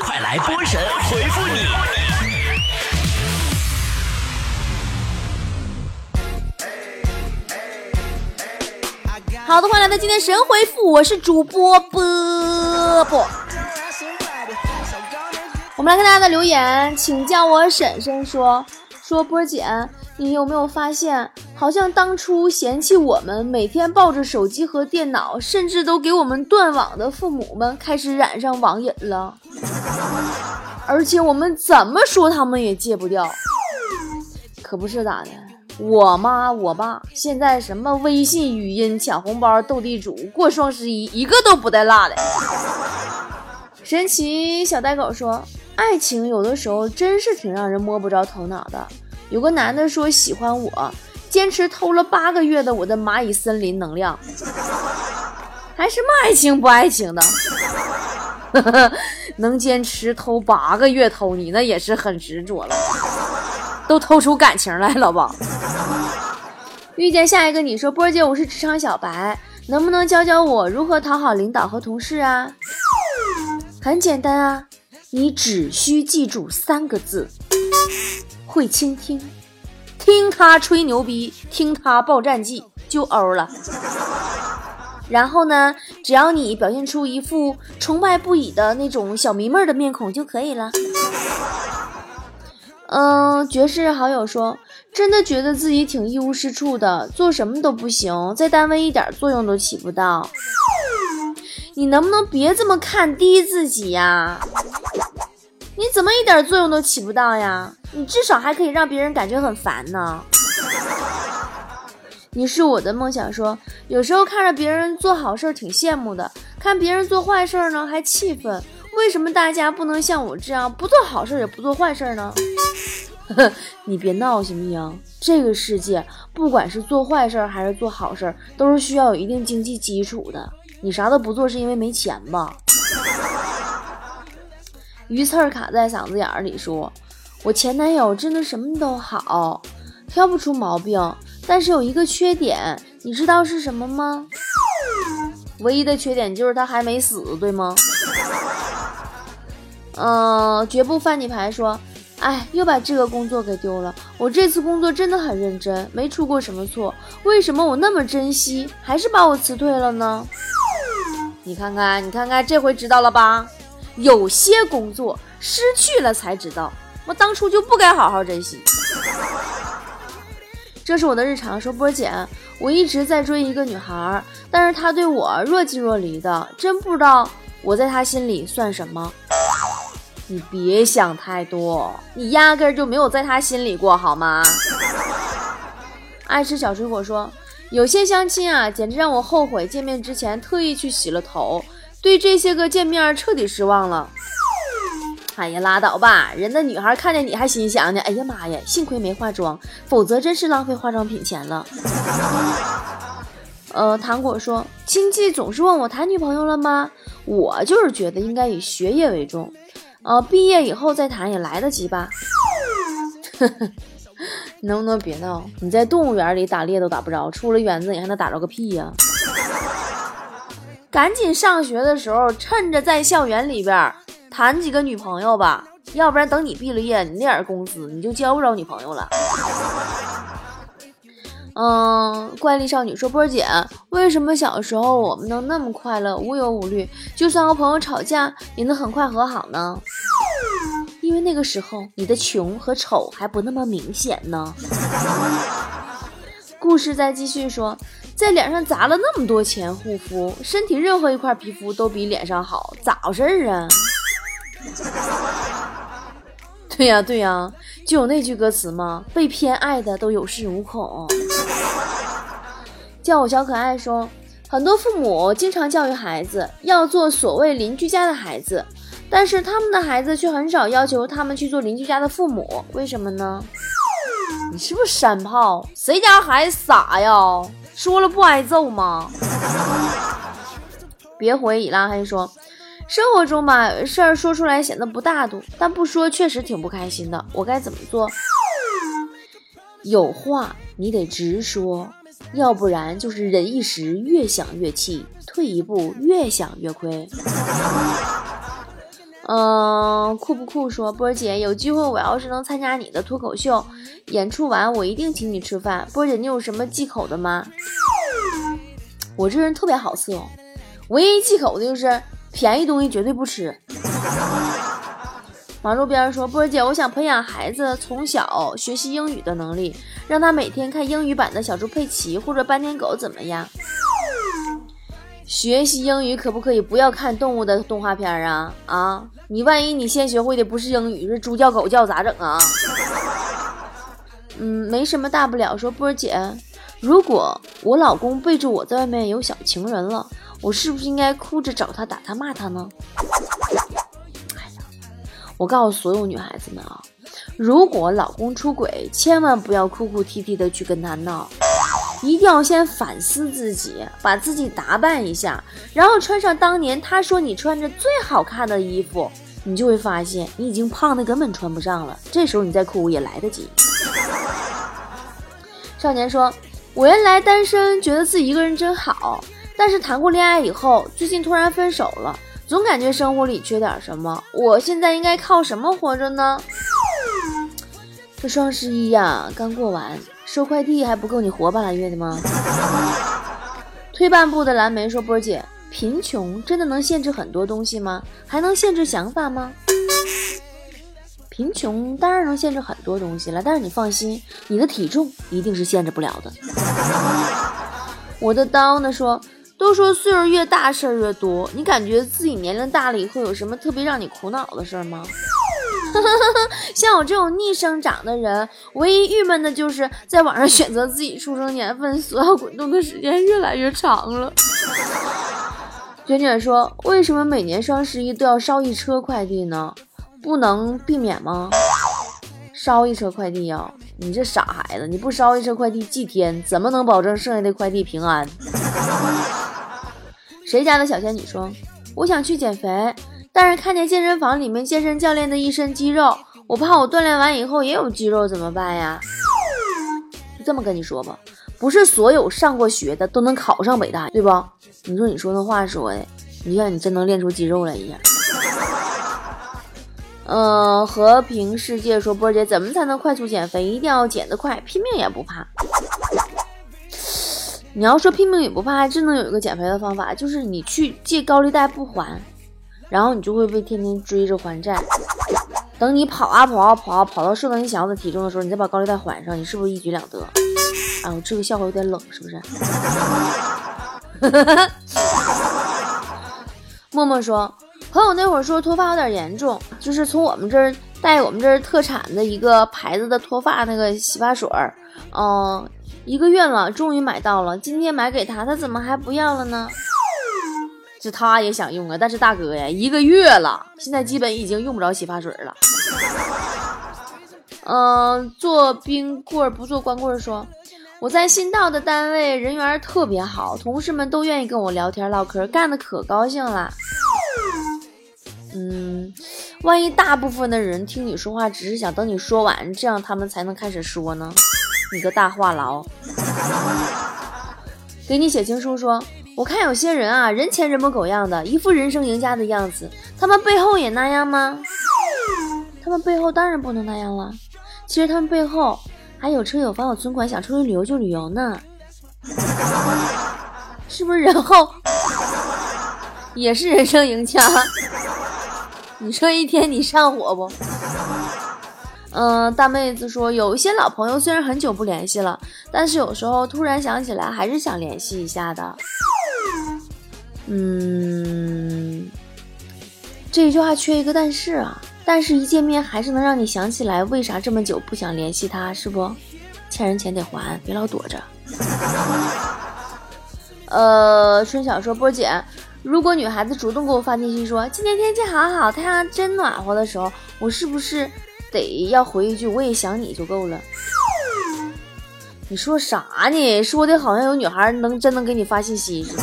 快来波神回复你！好的，欢迎来到今天神回复，我是主播波波。我们来看大家的留言，请叫我婶婶说说波姐，你有没有发现，好像当初嫌弃我们每天抱着手机和电脑，甚至都给我们断网的父母们，开始染上网瘾了，而且我们怎么说他们也戒不掉，可不是咋的？我妈我爸现在什么微信语音抢红包、斗地主、过双十一，一个都不带落的。神奇小呆狗说。爱情有的时候真是挺让人摸不着头脑的。有个男的说喜欢我，坚持偷了八个月的我的蚂蚁森林能量，还什么爱情不爱情的？能坚持偷八个月偷你，那也是很执着了，都偷出感情来了吧？遇见下一个你说波姐，我是职场小白，能不能教教我如何讨好领导和同事啊？很简单啊。你只需记住三个字：会倾听，听他吹牛逼，听他报战绩就欧了。然后呢，只要你表现出一副崇拜不已的那种小迷妹的面孔就可以了。嗯，绝世好友说，真的觉得自己挺一无是处的，做什么都不行，在单位一点作用都起不到。你能不能别这么看低自己呀？你怎么一点作用都起不到呀？你至少还可以让别人感觉很烦呢。你是我的梦想，说有时候看着别人做好事挺羡慕的，看别人做坏事呢还气愤。为什么大家不能像我这样不做好事也不做坏事呢？你别闹行不行？这个世界不管是做坏事还是做好事，都是需要有一定经济基础的。你啥都不做是因为没钱吧？鱼刺儿卡在嗓子眼里，说：“我前男友真的什么都好，挑不出毛病，但是有一个缺点，你知道是什么吗？唯一的缺点就是他还没死，对吗？”嗯，绝不翻你牌，说：“哎，又把这个工作给丢了。我这次工作真的很认真，没出过什么错，为什么我那么珍惜，还是把我辞退了呢？你看看，你看看，这回知道了吧？”有些工作失去了才知道，我当初就不该好好珍惜。这是我的日常，说波姐，我一直在追一个女孩，但是她对我若即若离的，真不知道我在她心里算什么。你别想太多，你压根就没有在她心里过，好吗？爱吃小水果说，有些相亲啊，简直让我后悔见面之前特意去洗了头。对这些个见面彻底失望了。哎呀，拉倒吧！人家女孩看见你还心想呢。哎呀妈呀，幸亏没化妆，否则真是浪费化妆品钱了。呃，糖果说，亲戚总是问我谈女朋友了吗？我就是觉得应该以学业为重。呃，毕业以后再谈也来得及吧。能不能别闹？你在动物园里打猎都打不着，出了园子你还能打着个屁呀？赶紧上学的时候，趁着在校园里边谈几个女朋友吧，要不然等你毕了业，你那点工资你就交不着女朋友了。嗯，怪力少女说：“波姐，为什么小时候我们能那么快乐，无忧无虑，就算和朋友吵架也能很快和好呢？因为那个时候你的穷和丑还不那么明显呢。”故事再继续说。在脸上砸了那么多钱护肤，身体任何一块皮肤都比脸上好，咋回事儿啊？对呀对呀，就有那句歌词吗？被偏爱的都有恃无恐。叫我小可爱说，很多父母经常教育孩子要做所谓邻居家的孩子，但是他们的孩子却很少要求他们去做邻居家的父母，为什么呢？你是不是山炮？谁家孩子傻呀？说了不挨揍吗？别回以拉黑说，生活中吧事儿说出来显得不大度，但不说确实挺不开心的。我该怎么做？有话你得直说，要不然就是忍一时越想越气，退一步越想越亏。嗯，酷不酷说波儿姐有机会，我要是能参加你的脱口秀演出完，我一定请你吃饭。波儿姐，你有什么忌口的吗？我这人特别好色，唯一忌口的就是便宜东西绝对不吃。马路边说波儿姐，我想培养孩子从小学习英语的能力，让他每天看英语版的小猪佩奇或者斑点狗，怎么样？学习英语可不可以不要看动物的动画片啊？啊，你万一你先学会的不是英语，是猪叫狗叫咋整啊？嗯，没什么大不了。说波儿姐，如果我老公背着我在外面有小情人了，我是不是应该哭着找他打他骂他呢？哎呀，我告诉所有女孩子们啊，如果老公出轨，千万不要哭哭啼啼的去跟他闹。一定要先反思自己，把自己打扮一下，然后穿上当年他说你穿着最好看的衣服，你就会发现你已经胖的根本穿不上了。这时候你再哭也来得及。少年说：“我原来单身，觉得自己一个人真好，但是谈过恋爱以后，最近突然分手了，总感觉生活里缺点什么。我现在应该靠什么活着呢？”这双十一呀，刚过完。收快递还不够你活半拉月的吗？退半步的蓝莓说：“波姐，贫穷真的能限制很多东西吗？还能限制想法吗？”贫穷当然能限制很多东西了，但是你放心，你的体重一定是限制不了的。我的刀呢？说都说岁数越大事儿越多，你感觉自己年龄大了以后有什么特别让你苦恼的事儿吗？像我这种逆生长的人，唯一郁闷的就是在网上选择自己出生年份，所要滚动的时间越来越长了。卷卷说：“为什么每年双十一都要烧一车快递呢？不能避免吗？烧一车快递呀？你这傻孩子，你不烧一车快递祭天，怎么能保证剩下的快递平安？”谁家的小仙女说：“我想去减肥。”但是看见健身房里面健身教练的一身肌肉，我怕我锻炼完以后也有肌肉怎么办呀？就这么跟你说吧，不是所有上过学的都能考上北大，对不？你说你说那话说的，你像你真能练出肌肉来一样。嗯，和平世界说波姐怎么才能快速减肥？一定要减得快，拼命也不怕。你要说拼命也不怕，还真能有一个减肥的方法，就是你去借高利贷不还。然后你就会被天天追着还债，等你跑啊跑啊跑啊跑到瘦到你想要的体重的时候，你再把高利贷还上，你是不是一举两得？啊，我这个笑话有点冷，是不是？默默说，朋友那会儿说脱发有点严重，就是从我们这儿带我们这儿特产的一个牌子的脱发那个洗发水儿，嗯，一个月了，终于买到了，今天买给他，他怎么还不要了呢？这他也想用啊，但是大哥呀，一个月了，现在基本已经用不着洗发水了。嗯，做冰棍不做光棍说，我在新到的单位人缘特别好，同事们都愿意跟我聊天唠嗑，干的可高兴了。嗯，万一大部分的人听你说话只是想等你说完，这样他们才能开始说呢？你个大话痨，给你写情书说。我看有些人啊，人前人模狗样的，一副人生赢家的样子，他们背后也那样吗？他们背后当然不能那样了。其实他们背后还有车有房有存款，想出去旅游就旅游呢。是不是人后也是人生赢家？你说一天你上火不？嗯，大妹子说，有一些老朋友虽然很久不联系了，但是有时候突然想起来，还是想联系一下的。嗯，这一句话缺一个但是啊，但是一见面还是能让你想起来为啥这么久不想联系他，是不？欠人钱得还，别老躲着。呃，春晓说波姐，如果女孩子主动给我发信息说今天天气好好，太阳真暖和的时候，我是不是得要回一句我也想你就够了？你说啥呢？说的好像有女孩能真能给你发信息似的。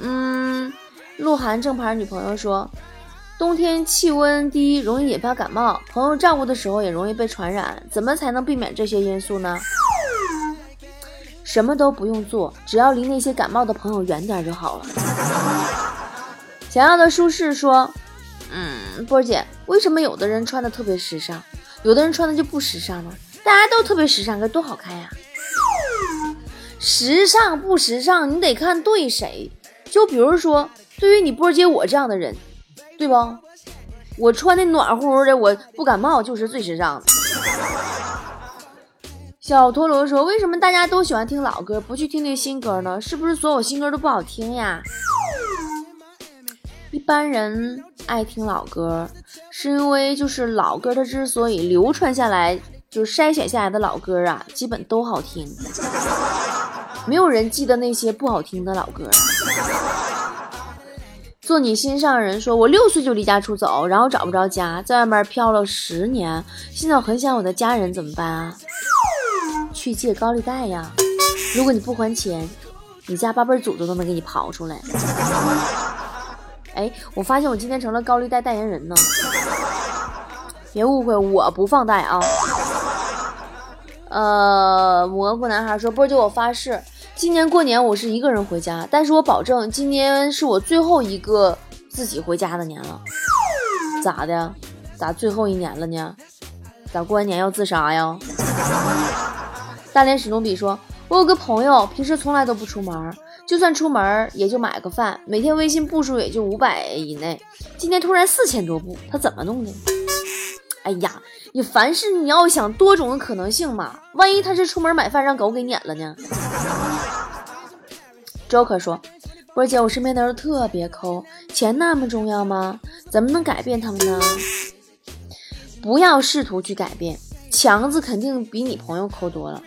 嗯鹿晗正牌女朋友说：“冬天气温低，容易引发感冒。朋友照顾的时候也容易被传染，怎么才能避免这些因素呢？什么都不用做，只要离那些感冒的朋友远点就好了。”想要的舒适说：“，波姐，为什么有的人穿的特别时尚，有的人穿的就不时尚呢？大家都特别时尚，该多好看呀！时尚不时尚，你得看对谁。就比如说，对于你波姐我这样的人，对不？我穿的暖乎乎的，我不感冒就是最时尚的。”小陀螺说：“为什么大家都喜欢听老歌，不去听听新歌呢？是不是所有新歌都不好听呀？”一般人爱听老歌，是因为就是老歌它之所以流传下来，就是筛选下来的老歌啊，基本都好听，没有人记得那些不好听的老歌。做你心上人说：“我六岁就离家出走，然后找不着家，在外面漂了十年，现在我很想我的家人，怎么办啊？”去借高利贷呀！如果你不还钱，你家八辈祖宗都能给你刨出来。哎，我发现我今天成了高利贷代言人呢。别误会，我不放贷啊。呃，蘑菇男孩说：“波姐，我发誓，今年过年我是一个人回家，但是我保证今年是我最后一个自己回家的年了。咋的？咋最后一年了呢？咋过完年要自杀呀？”大连史努比说：“我有个朋友，平时从来都不出门，就算出门也就买个饭，每天微信步数也就五百以内。今天突然四千多步，他怎么弄的？哎呀，你凡事你要想多种的可能性嘛，万一他是出门买饭让狗给撵了呢？”Joker 说：“波姐，我身边的人特别抠，钱那么重要吗？怎么能改变他们呢？不要试图去改变，强子肯定比你朋友抠多了。”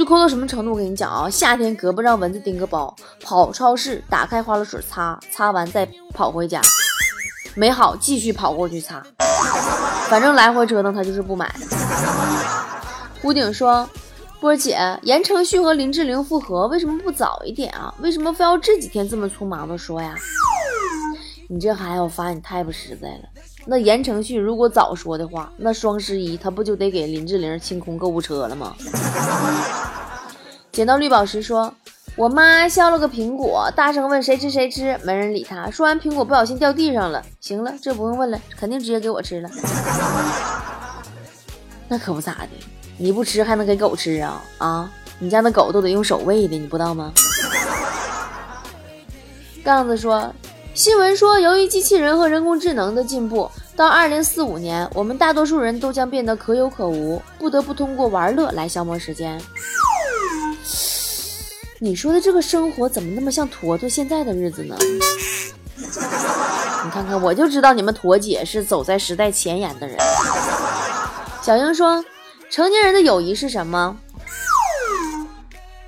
就抠到什么程度？我跟你讲啊，夏天胳膊让蚊子叮个包，跑超市打开花露水擦，擦完再跑回家，没好继续跑过去擦，反正来回折腾他就是不买。屋顶说：“波姐，言承旭和林志玲复合为什么不早一点啊？为什么非要这几天这么匆忙的说呀？你这孩子，我发现你太不实在了。那言承旭如果早说的话，那双十一他不就得给林志玲清空购物车了吗？”捡到绿宝石说：“我妈削了个苹果，大声问谁吃谁吃，没人理她。说完苹果不小心掉地上了。行了，这不用问了，肯定直接给我吃了。那可不咋的，你不吃还能给狗吃啊？啊，你家的狗都得用手喂的，你不知道吗？” 杠子说：“新闻说，由于机器人和人工智能的进步，到二零四五年，我们大多数人都将变得可有可无，不得不通过玩乐来消磨时间。”你说的这个生活怎么那么像坨坨现在的日子呢？你看看，我就知道你们坨姐是走在时代前沿的人。小英说：“成年人的友谊是什么？”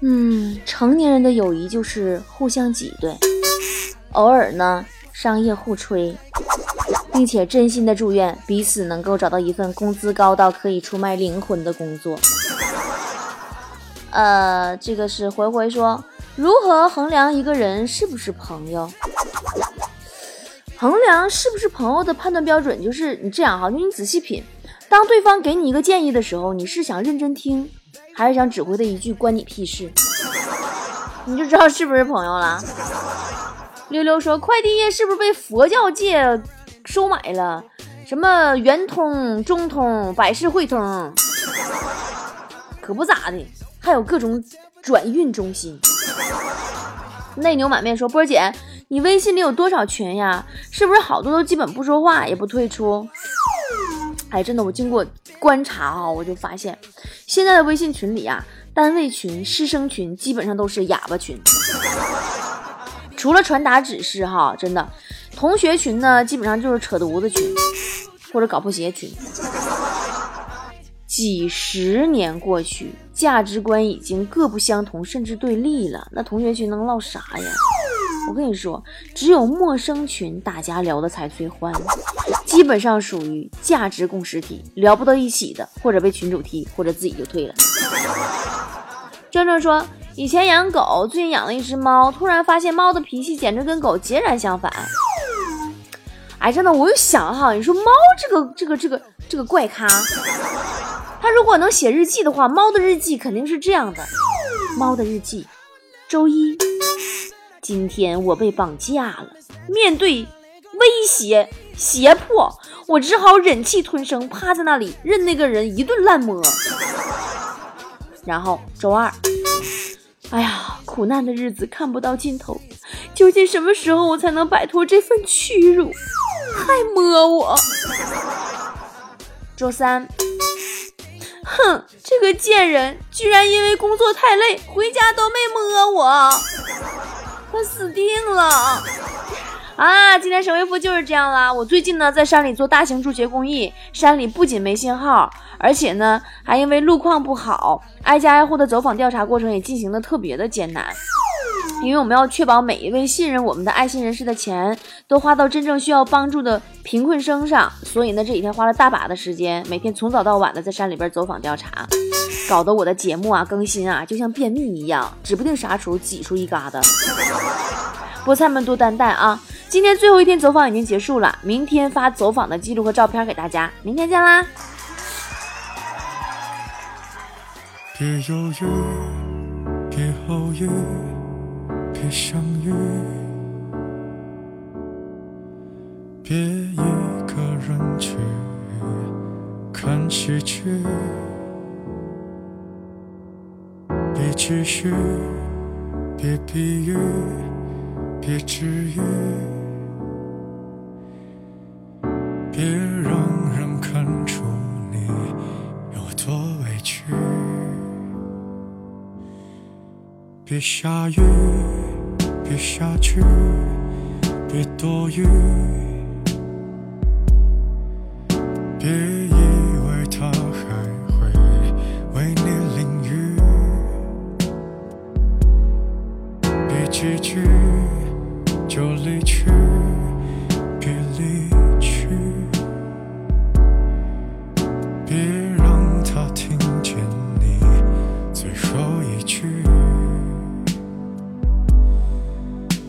嗯，成年人的友谊就是互相挤兑，偶尔呢商业互吹，并且真心的祝愿彼此能够找到一份工资高到可以出卖灵魂的工作。呃，这个是回回说，如何衡量一个人是不是朋友？衡量是不是朋友的判断标准就是你这样哈，就你仔细品，当对方给你一个建议的时候，你是想认真听，还是想指挥他一句关你屁事？你就知道是不是朋友了。溜溜说，快递业是不是被佛教界收买了？什么圆通、中通、百世汇通，可不咋的。还有各种转运中心。内牛满面说：“波姐，你微信里有多少群呀？是不是好多都基本不说话，也不退出？”哎，真的，我经过观察啊，我就发现现在的微信群里啊，单位群、师生群基本上都是哑巴群，除了传达指示哈，真的，同学群呢基本上就是扯犊子群或者搞破鞋群。几十年过去，价值观已经各不相同，甚至对立了。那同学群能唠啥呀？我跟你说，只有陌生群，大家聊的才最欢，基本上属于价值共识体，聊不到一起的，或者被群主踢，或者自己就退了。壮壮说，以前养狗，最近养了一只猫，突然发现猫的脾气简直跟狗截然相反。哎，真的，我又想哈，你说猫这个这个这个这个怪咖。他如果能写日记的话，猫的日记肯定是这样的：猫的日记，周一，今天我被绑架了。面对威胁、胁迫，我只好忍气吞声，趴在那里任那个人一顿乱摸。然后周二，哎呀，苦难的日子看不到尽头，究竟什么时候我才能摆脱这份屈辱？还摸我！周三，哼，这个贱人居然因为工作太累，回家都没摸我，他死定了！啊，今天神回复就是这样啦。我最近呢在山里做大型助学公益，山里不仅没信号，而且呢还因为路况不好，挨家挨户的走访调查过程也进行的特别的艰难。因为我们要确保每一位信任我们的爱心人士的钱都花到真正需要帮助的贫困生上，所以呢这几天花了大把的时间，每天从早到晚的在山里边走访调查，搞得我的节目啊更新啊就像便秘一样，指不定啥时候挤出一疙瘩。菠菜们多担待啊！今天最后一天走访已经结束了，明天发走访的记录和照片给大家，明天见啦！别犹豫，别后悔，别相遇，别一个人去看喜剧，别继续，别比喻，别治愈，别让人看出你有多委屈。别下雨，别下去，别多余，别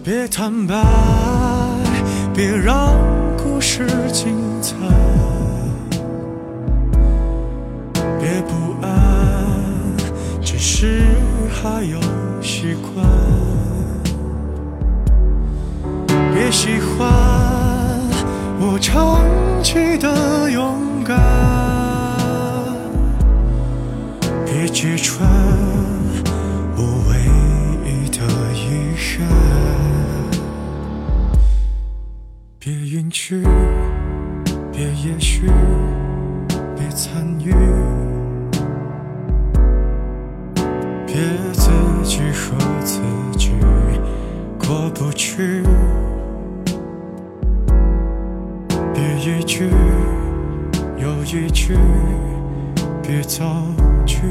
别坦白，别让故事精彩，别不安，只是还有习惯。别喜欢我长期的勇敢，别揭穿别也许，别参与，别自己说自己过不去，别一句又一句，别造句，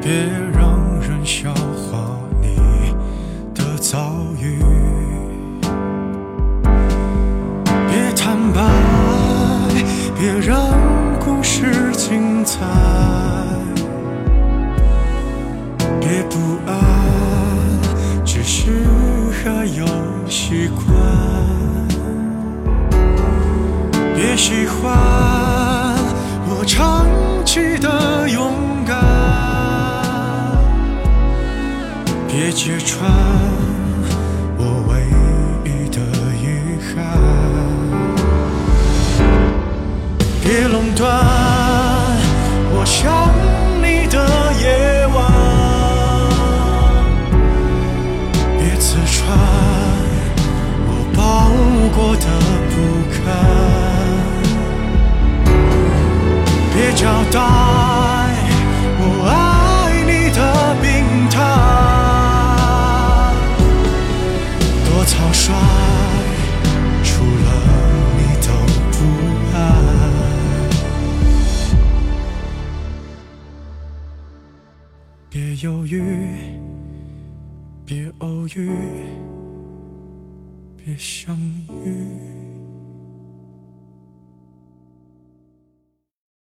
别习惯。别喜欢我长期的勇敢，别揭穿